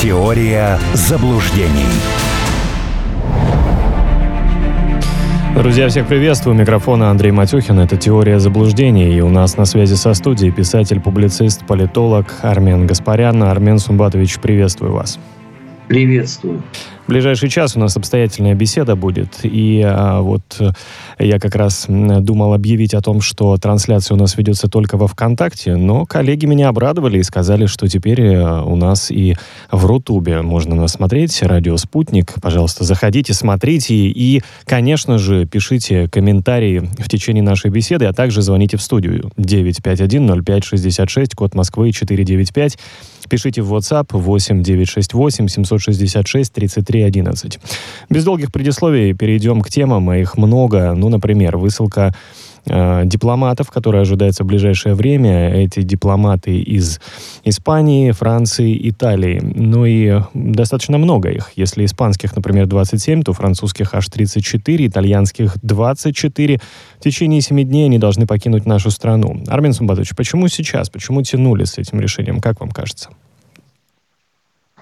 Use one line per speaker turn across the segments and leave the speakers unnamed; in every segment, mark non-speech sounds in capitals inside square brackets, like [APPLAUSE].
Теория заблуждений.
Друзья, всех приветствую. У микрофона Андрей Матюхин. Это «Теория заблуждений». И у нас на связи со студией писатель, публицист, политолог Армен Гаспарян. Армен Сумбатович, приветствую вас.
Приветствую
ближайший час у нас обстоятельная беседа будет. И а, вот э, я как раз думал объявить о том, что трансляция у нас ведется только во ВКонтакте, но коллеги меня обрадовали и сказали, что теперь э, у нас и в Рутубе можно нас смотреть. Радио «Спутник». Пожалуйста, заходите, смотрите. И, конечно же, пишите комментарии в течение нашей беседы, а также звоните в студию 951-0566, код Москвы 495. Пишите в WhatsApp 8 968 766 33 11. Без долгих предисловий перейдем к темам, их много. Ну, например, высылка э, дипломатов, которые ожидается в ближайшее время. Эти дипломаты из Испании, Франции, Италии. Ну и достаточно много их. Если испанских, например, 27, то французских аж 34, итальянских 24. В течение 7 дней они должны покинуть нашу страну. Армин Сумбатович, почему сейчас? Почему тянули с этим решением? Как вам кажется?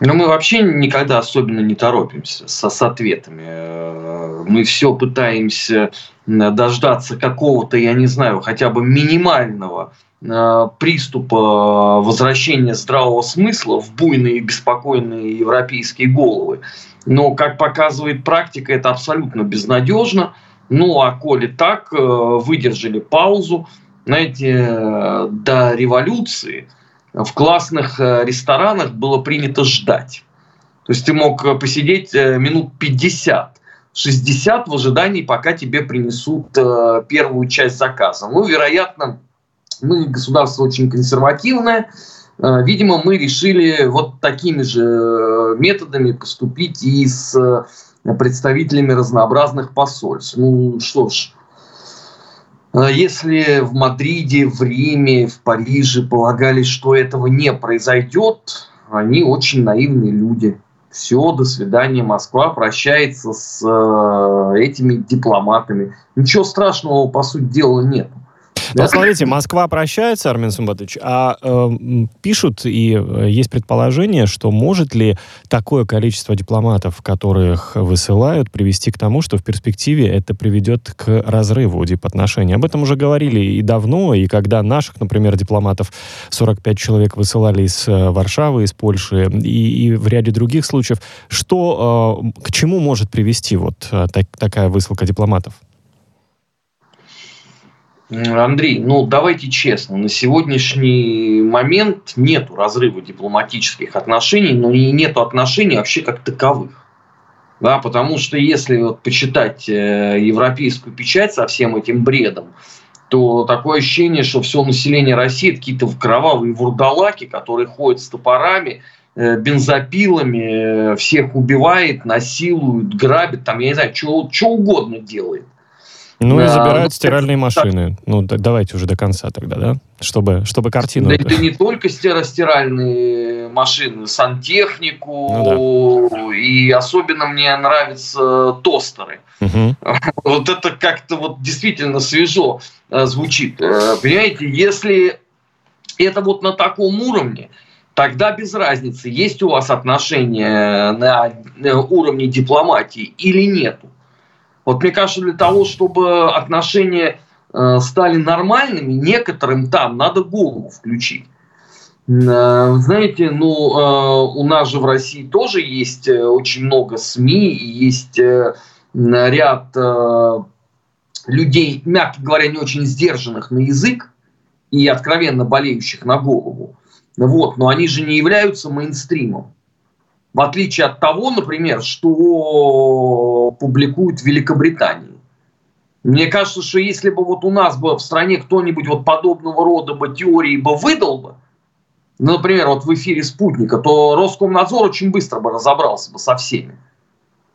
Но мы вообще никогда особенно не торопимся со, с ответами. Э, мы все пытаемся дождаться какого-то, я не знаю, хотя бы минимального э, приступа возвращения здравого смысла в буйные и беспокойные европейские головы. Но, как показывает практика, это абсолютно безнадежно. Ну, а коли так, э, выдержали паузу. Знаете, до революции – в классных э, ресторанах было принято ждать. То есть ты мог э, посидеть э, минут 50, 60 в ожидании, пока тебе принесут первую часть заказа. Ну, вероятно, мы государство очень консервативное. Видимо, мы решили вот такими же методами поступить и с представителями разнообразных посольств. Ну что ж, если в Мадриде, в Риме, в Париже полагали, что этого не произойдет, они очень наивные люди. Все, до свидания, Москва прощается с э, этими дипломатами. Ничего страшного, по сути дела, нет.
Ну, смотрите, Москва прощается, Армен Сумбатович, а э, пишут и э, есть предположение, что может ли такое количество дипломатов, которых высылают, привести к тому, что в перспективе это приведет к разрыву дипотношений. Об этом уже говорили и давно, и когда наших, например, дипломатов 45 человек высылали из э, Варшавы, из Польши, и, и в ряде других случаев. Что, э, к чему может привести вот э, так, такая высылка дипломатов?
Андрей, ну давайте честно, на сегодняшний момент нет разрыва дипломатических отношений, но и нет отношений вообще как таковых. Да, потому что если вот почитать э, европейскую печать со всем этим бредом, то такое ощущение, что все население России какие-то кровавые вурдалаки, которые ходят с топорами, э, бензопилами, э, всех убивает, насилует, грабит, там, я не знаю, что угодно делает.
Ну и забирают ну, стиральные машины. Ну, давайте уже до конца тогда, да? Чтобы, чтобы картину...
Да это не только стиральные машины, сантехнику, ну, да. и особенно мне нравятся тостеры. Угу. [LAUGHS] Вот это как-то вот действительно свежо э, звучит. Э, понимаете, если это вот на таком уровне, тогда без разницы, есть у вас отношения на уровне дипломатии или нету. Вот мне кажется, для того, чтобы отношения э, стали нормальными, некоторым там надо голову включить. Э, знаете, ну, э, у нас же в России тоже есть очень много СМИ, есть ряд людей, мягко говоря, не очень сдержанных на язык и откровенно болеющих на голову. Вот, но они же не являются мейнстримом. В отличие от того, например, что публикуют в Великобритании. Мне кажется, что если бы вот у нас бы в стране кто-нибудь вот подобного рода бы теории бы выдал бы, ну, например, вот в эфире «Спутника», то Роскомнадзор очень быстро бы разобрался бы со всеми.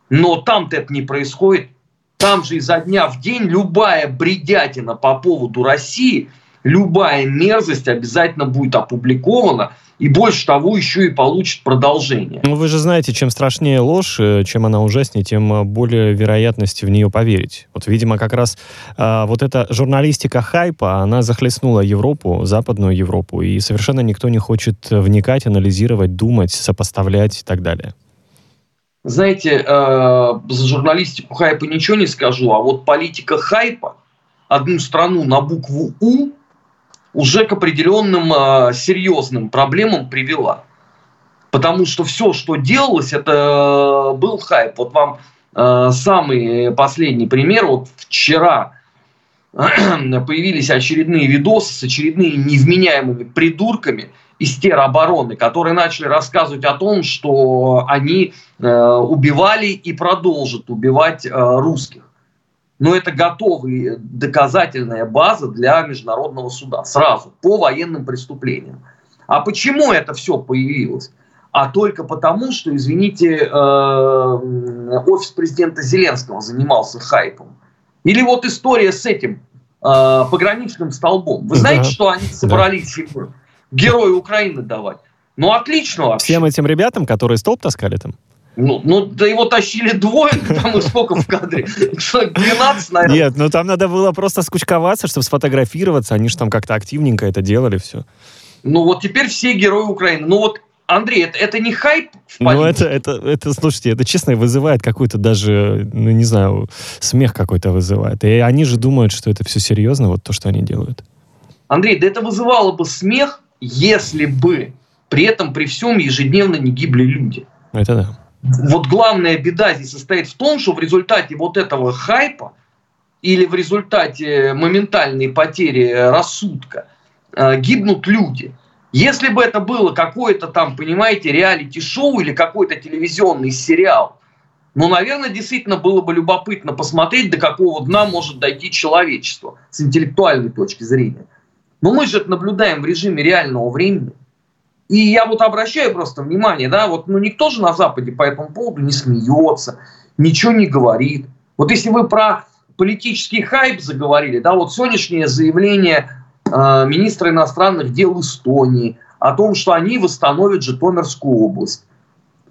Но там-то это не происходит. Там же изо дня в день любая бредятина по поводу России любая мерзость обязательно будет опубликована, и больше того, еще и получит продолжение.
Ну, вы же знаете, чем страшнее ложь, э, чем она ужаснее, тем э, более вероятности в нее поверить. Вот, видимо, как раз а, вот эта журналистика хайпа, она захлестнула Европу, Западную Европу, и совершенно никто не хочет вникать, анализировать, думать, сопоставлять и так далее.
Знаете, э, за журналистику хайпа ничего не скажу, а вот политика хайпа одну страну на букву «У» уже к определенным э, серьезным проблемам привела. Потому что все, что делалось, это э, был хайп. Вот вам э, самый последний пример. Вот вчера [CLEARS THROAT] появились очередные видосы с очередными невменяемыми придурками из теробороны, которые начали рассказывать о том, что они э, убивали и продолжат убивать э, русских но это готовая доказательная база для международного суда сразу по военным преступлениям. А почему это все появилось? А только потому, что, извините, э, офис президента Зеленского занимался хайпом. Или вот история с этим э, пограничным столбом. Вы знаете, да. что они собрались да. героя Украины давать? Ну, отлично
вообще. Всем этим ребятам, которые столб таскали там?
Ну, ну, да его тащили двое, [LAUGHS] там сколько в кадре? 12, наверное.
Нет, ну там надо было просто скучковаться, чтобы сфотографироваться. Они же там как-то активненько это делали, все.
Ну вот теперь все герои Украины. Ну вот Андрей, это, это не хайп
в Ну, это, это, это, слушайте, это честно вызывает какой-то даже, ну, не знаю, смех какой-то вызывает. И они же думают, что это все серьезно, вот то, что они делают.
Андрей, да это вызывало бы смех, если бы при этом, при всем ежедневно не гибли люди.
Это да
вот главная беда здесь состоит в том, что в результате вот этого хайпа или в результате моментальной потери рассудка э, гибнут люди. Если бы это было какое-то там, понимаете, реалити-шоу или какой-то телевизионный сериал, ну, наверное, действительно было бы любопытно посмотреть, до какого дна может дойти человечество с интеллектуальной точки зрения. Но мы же это наблюдаем в режиме реального времени. И я вот обращаю просто внимание, да, вот ну, никто же на Западе по этому поводу не смеется, ничего не говорит. Вот если вы про политический хайп заговорили, да, вот сегодняшнее заявление э, министра иностранных дел Эстонии о том, что они восстановят Житомирскую область.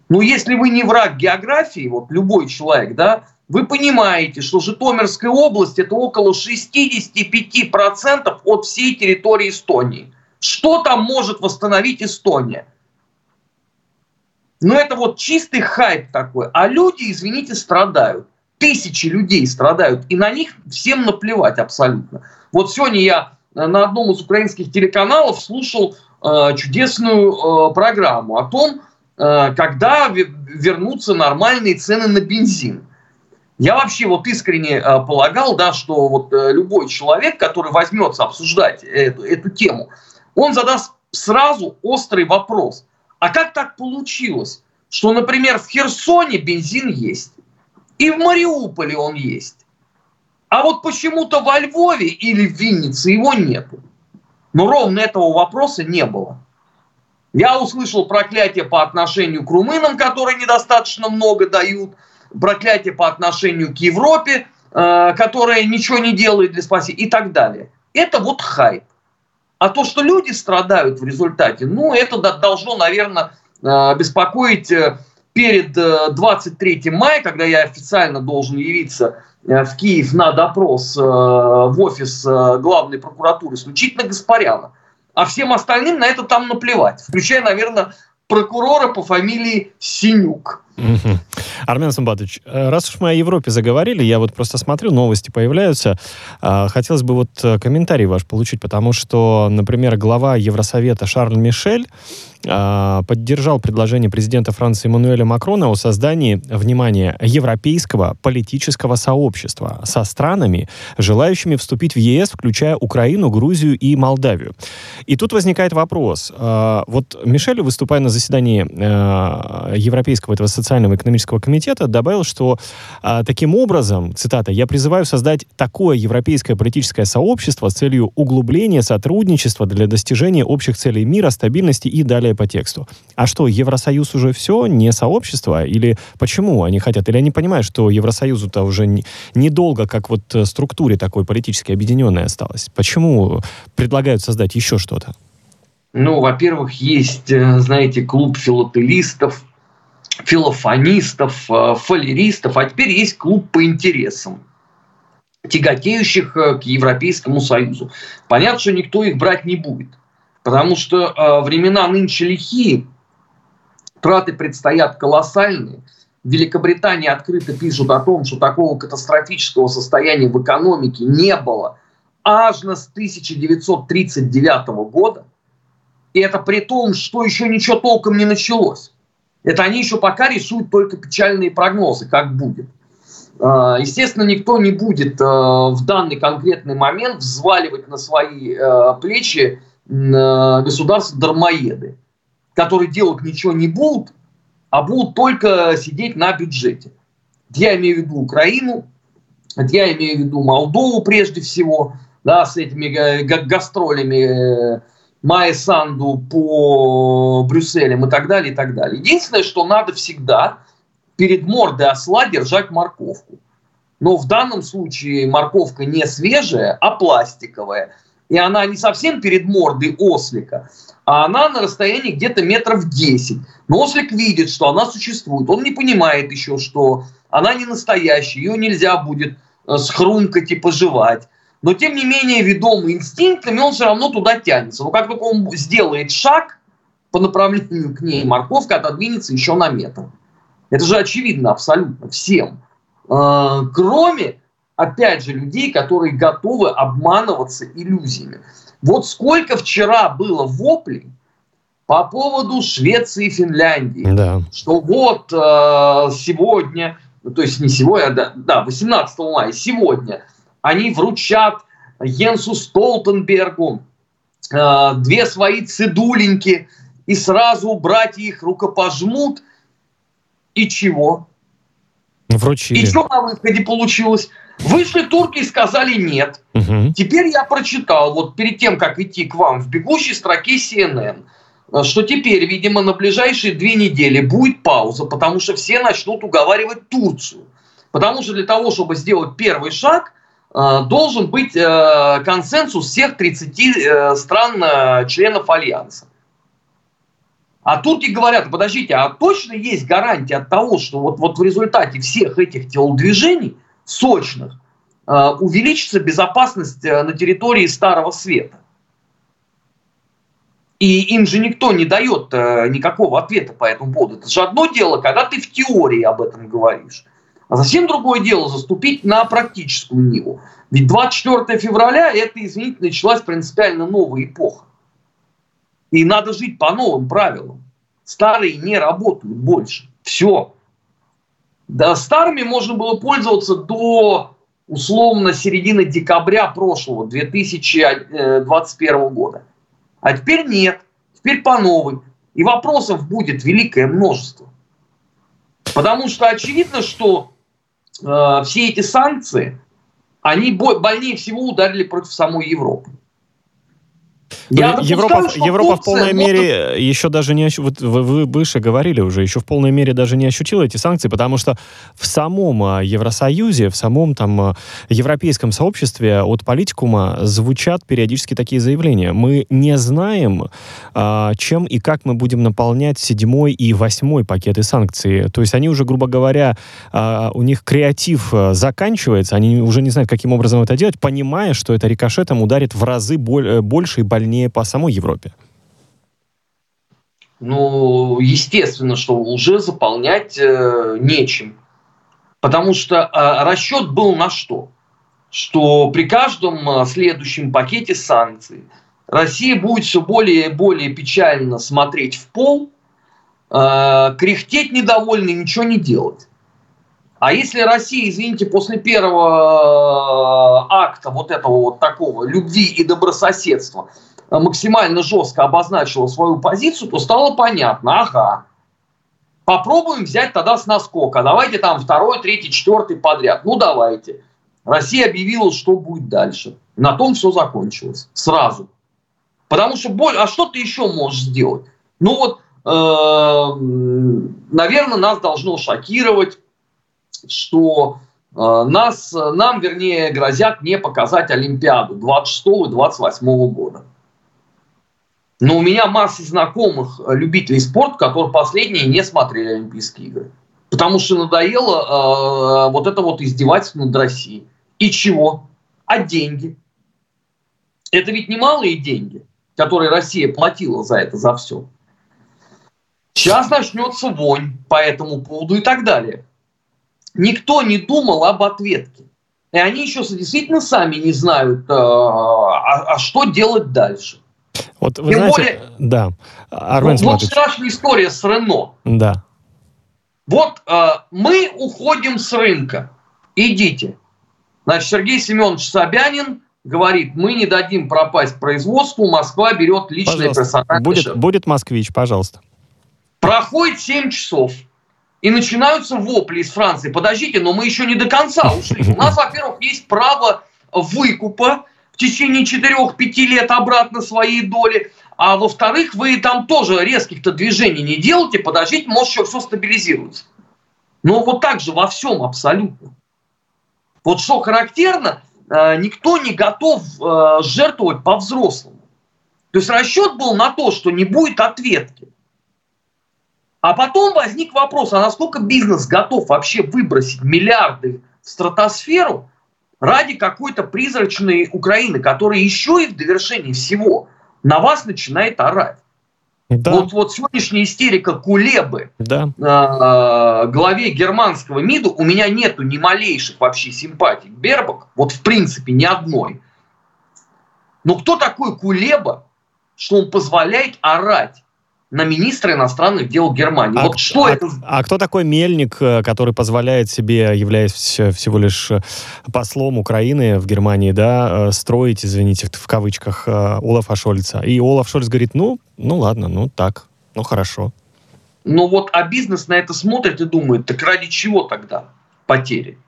Ну, если вы не враг географии, вот любой человек, да, вы понимаете, что Житомирская область это около 65% от всей территории Эстонии. Что там может восстановить Эстония? Ну, это вот чистый хайп такой. А люди, извините, страдают. Тысячи людей страдают. И на них всем наплевать абсолютно. Вот сегодня я на одном из украинских телеканалов слушал э, чудесную э, программу о том, э, когда вернутся нормальные цены на бензин. Я вообще вот искренне э, полагал, да, что вот э, любой человек, который возьмется обсуждать эту, эту тему, он задаст сразу острый вопрос. А как так получилось, что, например, в Херсоне бензин есть, и в Мариуполе он есть, а вот почему-то во Львове или в Виннице его нету? Но ровно этого вопроса не было. Я услышал проклятие по отношению к румынам, которые недостаточно много дают, проклятие по отношению к Европе, э, которая ничего не делает для спасения и так далее. Это вот хайп. А то, что люди страдают в результате, ну, это должно, наверное, э, беспокоить э, перед 23 э, мая, когда я официально должен явиться в Киев на допрос в офис главной прокуратуры исключительно Гаспаряна. А всем остальным на это там наплевать, включая, наверное, прокурора по фамилии Синюк.
Угу. Армен Сумбатович, э, раз уж мы о Европе заговорили, я вот просто смотрю, новости появляются. А, хотелось бы вот э, комментарий ваш получить, потому что, например, глава Евросовета Шарль Мишель а, поддержал предложение президента Франции Эммануэля Макрона о создании, внимание, европейского политического сообщества со странами, желающими вступить в ЕС, включая Украину, Грузию и Молдавию. И тут возникает вопрос. А, вот Мишель, выступая на заседании Европейского этого социального и экономического комитета, добавил, что таким образом, цитата, «я призываю создать такое европейское политическое сообщество с целью углубления сотрудничества для достижения общих целей мира, стабильности и далее по тексту. А что, Евросоюз уже все, не сообщество? Или почему они хотят? Или они понимают, что Евросоюзу-то уже не, недолго, как вот э, структуре такой политически объединенной осталось? Почему предлагают создать еще что-то?
Ну, во-первых, есть, э, знаете, клуб филателистов, филофонистов, э, фалеристов, а теперь есть клуб по интересам тяготеющих к Европейскому Союзу. Понятно, что никто их брать не будет, потому что э, времена нынче лихие, траты предстоят колоссальные. В Великобритании открыто пишут о том, что такого катастрофического состояния в экономике не было аж на с 1939 года. И это при том, что еще ничего толком не началось. Это они еще пока рисуют только печальные прогнозы, как будет. А, естественно, никто не будет а, в данный конкретный момент взваливать на свои а, плечи государства дармоеды, которые делать ничего не будут, а будут только сидеть на бюджете. Я имею в виду Украину, я имею в виду Молдову прежде всего, да, с этими гастролями э, Майя Санду по Брюсселям и так далее, и так далее. Единственное, что надо всегда перед мордой осла держать морковку. Но в данном случае морковка не свежая, а пластиковая. И она не совсем перед мордой ослика, а она на расстоянии где-то метров 10. Но ослик видит, что она существует. Он не понимает еще, что она не настоящая, ее нельзя будет э, схрумкать и пожевать но тем не менее, ведомый инстинктами, он все равно туда тянется. Но как только он сделает шаг по направлению к ней, морковка отодвинется еще на метр. Это же очевидно абсолютно всем. А, кроме, опять же, людей, которые готовы обманываться иллюзиями. Вот сколько вчера было воплей по поводу Швеции и Финляндии. Да. Что вот э, сегодня, ну, то есть не сегодня, а да, 18 мая, сегодня они вручат Йенсу Столтенбергу э, две свои цедуленьки и сразу братья их рукопожмут. И чего?
Вручили.
И что на выходе получилось? Вышли турки и сказали нет. Угу. Теперь я прочитал, вот перед тем, как идти к вам, в бегущей строке CNN, что теперь, видимо, на ближайшие две недели будет пауза, потому что все начнут уговаривать Турцию. Потому что для того, чтобы сделать первый шаг, должен быть э, консенсус всех 30 э, стран членов Альянса. А турки говорят, подождите, а точно есть гарантия от того, что вот, вот в результате всех этих телодвижений сочных увеличится безопасность на территории Старого Света? И им же никто не дает никакого ответа по этому поводу. Это же одно дело, когда ты в теории об этом говоришь. А совсем другое дело заступить на практическую ниву. Ведь 24 февраля это, извините, началась принципиально новая эпоха. И надо жить по новым правилам. Старые не работают больше. Все. Да, старыми можно было пользоваться до условно середины декабря прошлого, 2021 года. А теперь нет. Теперь по новой. И вопросов будет великое множество. Потому что очевидно, что э, все эти санкции, они больнее всего ударили против самой Европы.
Я Европа, Европа в полной может... мере еще даже не ощутила, вот вы, вы выше говорили уже, еще в полной мере даже не ощутила эти санкции, потому что в самом а, Евросоюзе, в самом там а, европейском сообществе от политикума звучат периодически такие заявления. Мы не знаем, а, чем и как мы будем наполнять седьмой и восьмой пакеты санкций. То есть они уже, грубо говоря, у них креатив заканчивается, они уже не знают, каким образом это делать, понимая, что это рикошетом ударит в разы э, больше и больнее больнее по самой Европе?
Ну, естественно, что уже заполнять э, нечем. Потому что э, расчет был на что? Что при каждом э, следующем пакете санкций Россия будет все более и более печально смотреть в пол, э, кряхтеть недовольно и ничего не делать. А если Россия, извините, после первого э, акта вот этого вот такого любви и добрососедства максимально жестко обозначила свою позицию, то стало понятно, ага, попробуем взять тогда с наскока, давайте там второй, третий, четвертый подряд, ну давайте. Россия объявила, что будет дальше. На том все закончилось. Сразу. Потому что, боль, а что ты еще можешь сделать? Ну вот, э, наверное, нас должно шокировать, что э, нас, нам, вернее, грозят не показать Олимпиаду 26 и 28 года. Но у меня масса знакомых любителей спорта, которые последние не смотрели Олимпийские игры. Потому что надоело э, вот это вот издевательство над Россией. И чего? А деньги? Это ведь немалые деньги, которые Россия платила за это, за все. Сейчас начнется вонь по этому поводу и так далее. Никто не думал об ответке. И они еще действительно сами не знают, э, а, а что делать дальше.
Вот вы Тем знаете, более, да,
Армен вот, вот вчерашняя история с Рено.
Да.
Вот э, мы уходим с рынка. Идите. Значит, Сергей Семенович Собянин говорит, мы не дадим пропасть производству, Москва берет личное персональное
будет, будет москвич, пожалуйста.
Проходит 7 часов. И начинаются вопли из Франции. Подождите, но мы еще не до конца ушли. У нас, во-первых, есть право выкупа в течение 4-5 лет обратно своей доли. А во-вторых, вы там тоже резких-то движений не делаете. Подождите, может, еще все стабилизируется. Но вот так же во всем абсолютно. Вот что характерно, э, никто не готов э, жертвовать по-взрослому. То есть расчет был на то, что не будет ответки. А потом возник вопрос, а насколько бизнес готов вообще выбросить миллиарды в стратосферу ради какой-то призрачной Украины, которая еще и в довершении всего на вас начинает орать. Да. Вот, вот сегодняшняя истерика Кулебы, да. э, главе германского МИДу, у меня нету ни малейших вообще симпатий к Бербак, вот в принципе ни одной. Но кто такой Кулеба, что он позволяет орать на министра иностранных дел Германии. А, вот что
а,
это?
А кто такой Мельник, э, который позволяет себе, являясь всего лишь э, послом Украины в Германии, да, э, строить, извините, в, в кавычках, Олафа Шольца? И Олаф Шольц говорит, ну, ну ладно, ну так, ну хорошо.
Ну вот, а бизнес на это смотрит и думает, так ради чего тогда потери?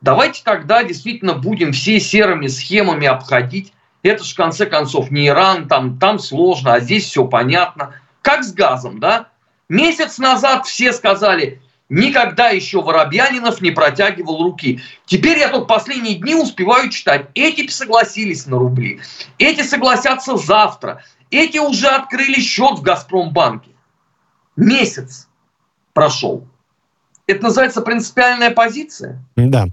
Давайте тогда действительно будем все серыми схемами обходить. Это же в конце концов не Иран, там, там сложно, а здесь все понятно – как с газом, да? Месяц назад все сказали, никогда еще Воробьянинов не протягивал руки. Теперь я только последние дни успеваю читать. Эти согласились на рубли, эти согласятся завтра, эти уже открыли счет в Газпромбанке. Месяц прошел. Это называется принципиальная позиция?
Да.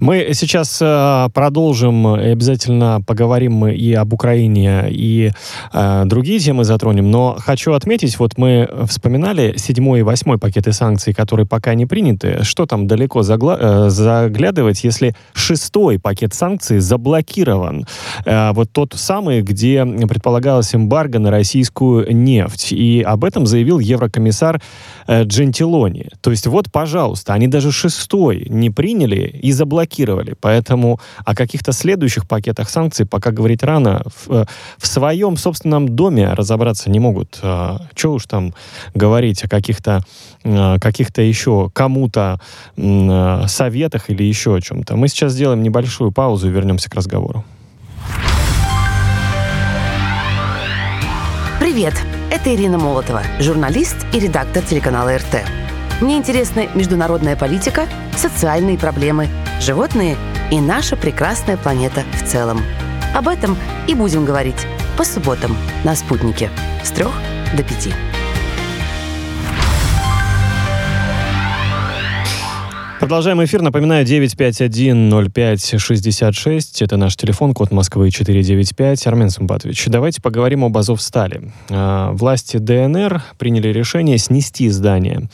Мы сейчас э, продолжим обязательно поговорим мы и об Украине, и э, другие темы затронем. Но хочу отметить, вот мы вспоминали седьмой и восьмой пакеты санкций, которые пока не приняты. Что там далеко загла- э, заглядывать, если шестой пакет санкций заблокирован? Э, вот тот самый, где предполагалось эмбарго на российскую нефть. И об этом заявил еврокомиссар э, Джентилони. То есть вот, пожалуйста, пожалуйста, они даже шестой не приняли и заблокировали. Поэтому о каких-то следующих пакетах санкций пока говорить рано. В, э, в своем собственном доме разобраться не могут. А, Чего уж там говорить о каких-то э, каких-то еще кому-то э, советах или еще о чем-то. Мы сейчас сделаем небольшую паузу и вернемся к разговору.
Привет! Это Ирина Молотова, журналист и редактор телеканала РТ. Мне интересны международная политика, социальные проблемы, животные и наша прекрасная планета в целом. Об этом и будем говорить по субботам на «Спутнике» с трех до пяти.
Продолжаем эфир. Напоминаю, 951-05-66. Это наш телефон, код Москвы 495. Армен Сумбатович, давайте поговорим об Азовстале. А, власти ДНР приняли решение снести здание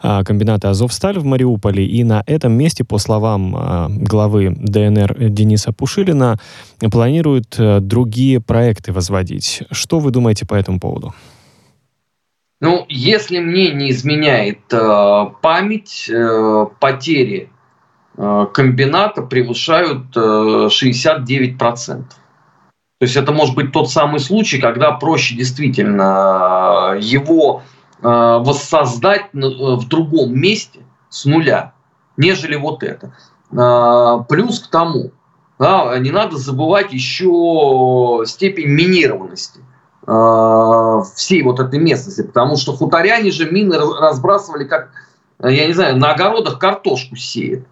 а, комбината «Азовсталь» в Мариуполе. И на этом месте, по словам а, главы ДНР Дениса Пушилина, планируют другие проекты возводить. Что вы думаете по этому поводу?
Ну, если мне не изменяет э, память, э, потери э, комбината превышают э, 69%. То есть это может быть тот самый случай, когда проще действительно э, его э, воссоздать э, в другом месте с нуля, нежели вот это. Э, плюс к тому, да, не надо забывать еще степень минированности э, всей вот этой местности, потому что хуторяне же мины разбрасывали как, я не знаю, на огородах картошку сеют.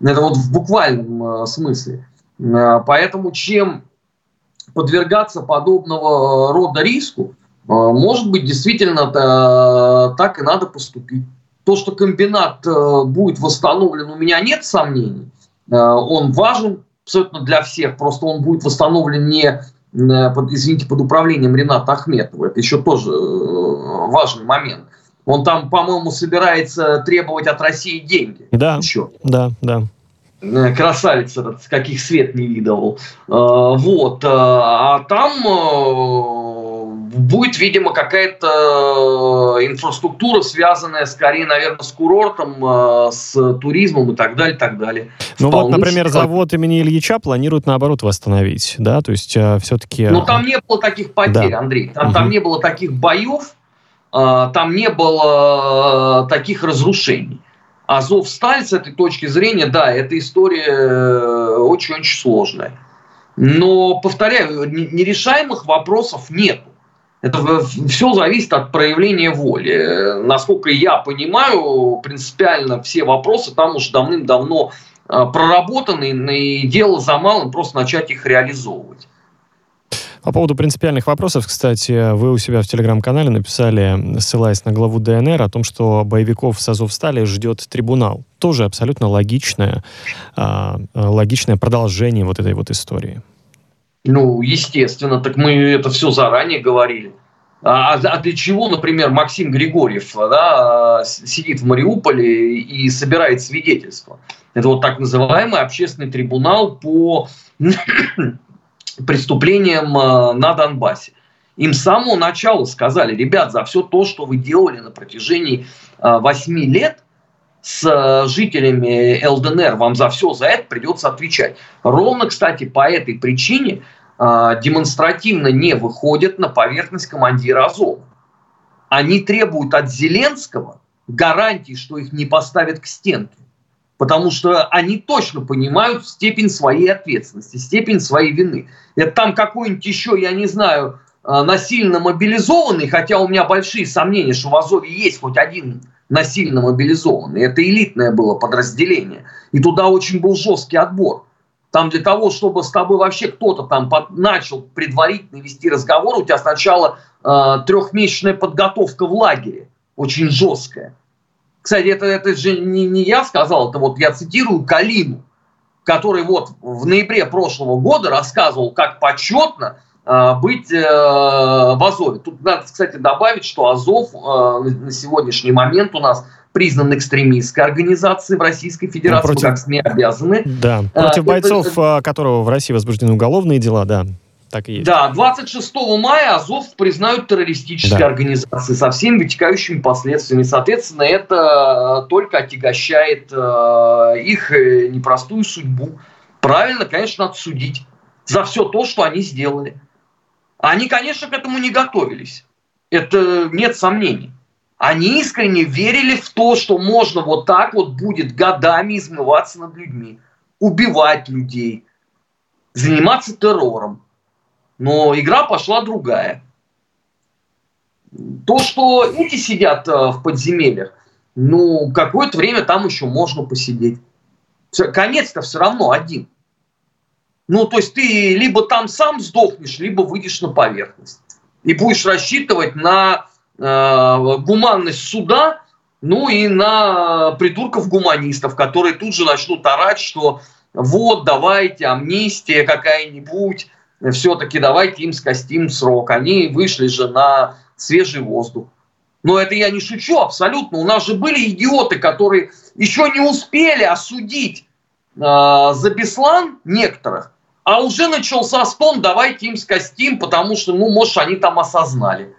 Это вот в буквальном э, смысле. Э, поэтому чем подвергаться подобного рода риску, э, может быть, действительно так и надо поступить. То, что комбинат будет восстановлен, у меня нет сомнений. Он важен абсолютно для всех, просто он будет восстановлен не под, извините, под управлением Рената Ахметова. Это еще тоже важный момент. Он там, по-моему, собирается требовать от России деньги.
Да, еще. да, да.
Э, красавец этот, каких свет не видывал. Э, вот. Э, а там будет, видимо, какая-то инфраструктура, связанная скорее, наверное, с курортом, с туризмом и так далее, так далее.
Ну вот, например, завод имени Ильича планируют, наоборот, восстановить, да, то есть все-таки...
Ну там не было таких потерь, да. Андрей, там, угу. там не было таких боев, там не было таких разрушений. Азовсталь с этой точки зрения, да, эта история э, очень-очень сложная. Но, повторяю, нерешаемых вопросов нет. Это все зависит от проявления воли. Насколько я понимаю, принципиально все вопросы там уже давным-давно э, проработаны, и дело за малым просто начать их реализовывать.
По поводу принципиальных вопросов, кстати, вы у себя в телеграм-канале написали, ссылаясь на главу ДНР, о том, что боевиков с Азовстали ждет трибунал. Тоже абсолютно логичное, а, логичное продолжение вот этой вот истории.
Ну, естественно, так мы это все заранее говорили. А, а, а для чего, например, Максим Григорьев да, сидит в Мариуполе и собирает свидетельства? Это вот так называемый общественный трибунал по [COUGHS] преступлениям э, на Донбассе. Им с самого начала сказали, ребят, за все то, что вы делали на протяжении 8 э, лет с жителями ЛДНР, вам за все за это придется отвечать. Ровно, кстати, по этой причине демонстративно не выходят на поверхность командира Азова. Они требуют от Зеленского гарантии, что их не поставят к стенке потому что они точно понимают степень своей ответственности, степень своей вины. Это там какой-нибудь еще, я не знаю, э, насильно мобилизованный, хотя у меня большие сомнения, что в Азове есть хоть один насильно мобилизованный. Это элитное было подразделение. И туда очень был жесткий отбор. Там для того, чтобы с тобой вообще кто-то там под, начал предварительно вести разговор, у тебя сначала э, трехмесячная подготовка в лагере, очень жесткая. Кстати, это, это же не, не я сказал, это вот я цитирую Калину, который вот в ноябре прошлого года рассказывал, как почетно быть э, в Азове. Тут надо, кстати, добавить, что Азов э, на сегодняшний момент у нас признан экстремистской организацией в Российской Федерации,
ну, против...
как СМИ обязаны.
Да, против бойцов, это... которого в России возбуждены уголовные дела, да. Так и есть.
Да, 26 мая Азов признают террористической да. организацией со всеми вытекающими последствиями. Соответственно, это э, только отягощает э, их э, непростую судьбу. Правильно, конечно, надо судить за все то, что они сделали. Они, конечно, к этому не готовились. Это нет сомнений. Они искренне верили в то, что можно вот так вот будет годами измываться над людьми, убивать людей, заниматься террором. Но игра пошла другая. То, что эти сидят э, в подземельях, ну, какое-то время там еще можно посидеть. Конец-то все равно один. Ну, то есть ты либо там сам сдохнешь, либо выйдешь на поверхность. И будешь рассчитывать на э, гуманность суда, ну и на придурков-гуманистов, которые тут же начнут орать, что вот, давайте, амнистия какая-нибудь, все-таки давайте им скостим срок. Они вышли же на свежий воздух. Но это я не шучу абсолютно. У нас же были идиоты, которые еще не успели осудить э, за Беслан некоторых, а уже начался стон, давайте им скостим, потому что, ну, может, они там осознали.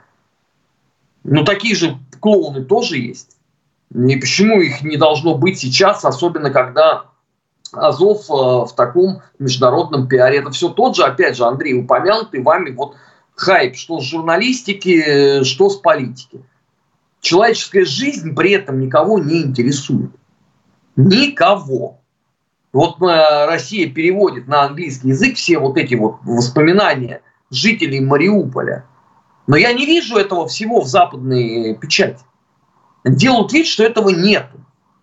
Ну, такие же клоуны тоже есть. И почему их не должно быть сейчас, особенно когда Азов э, в таком международном пиаре. Это все тот же, опять же, Андрей, упомянутый вами вот хайп, что с журналистики, что с политики. Человеческая жизнь при этом никого не интересует. Никого. Вот э, Россия переводит на английский язык все вот эти вот воспоминания жителей Мариуполя. Но я не вижу этого всего в западной печати. Делают вид, что этого нет,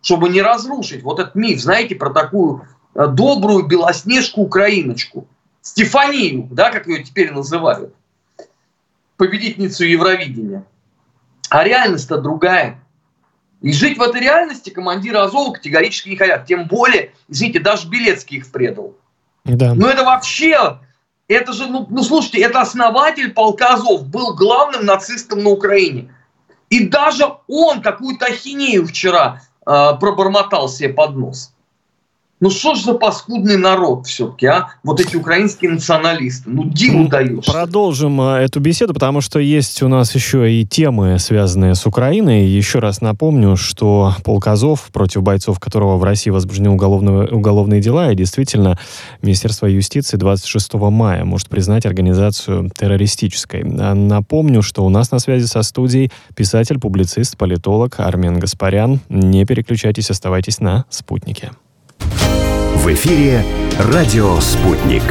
чтобы не разрушить вот этот миф, знаете, про такую э, добрую белоснежку-украиночку, Стефанию, да, как ее теперь называют, победительницу Евровидения. А реальность-то другая. И жить в этой реальности командиры Азова категорически не хотят. Тем более, извините, даже Белецкий их предал. Да. Ну это вообще, это же, ну, ну слушайте, это основатель полка Азов, был главным нацистом на Украине. И даже он какую-то ахинею вчера э, пробормотал себе под нос. Ну что ж за паскудный народ все-таки, а? Вот эти украинские националисты. Ну, диву даешь.
Продолжим а, эту беседу, потому что есть у нас еще и темы, связанные с Украиной. Еще раз напомню, что полк Азов, против бойцов которого в России возбуждены уголовные, уголовные дела, и действительно Министерство юстиции 26 мая может признать организацию террористической. А, напомню, что у нас на связи со студией писатель, публицист, политолог Армен Гаспарян. Не переключайтесь, оставайтесь на «Спутнике».
В эфире «Радио Спутник».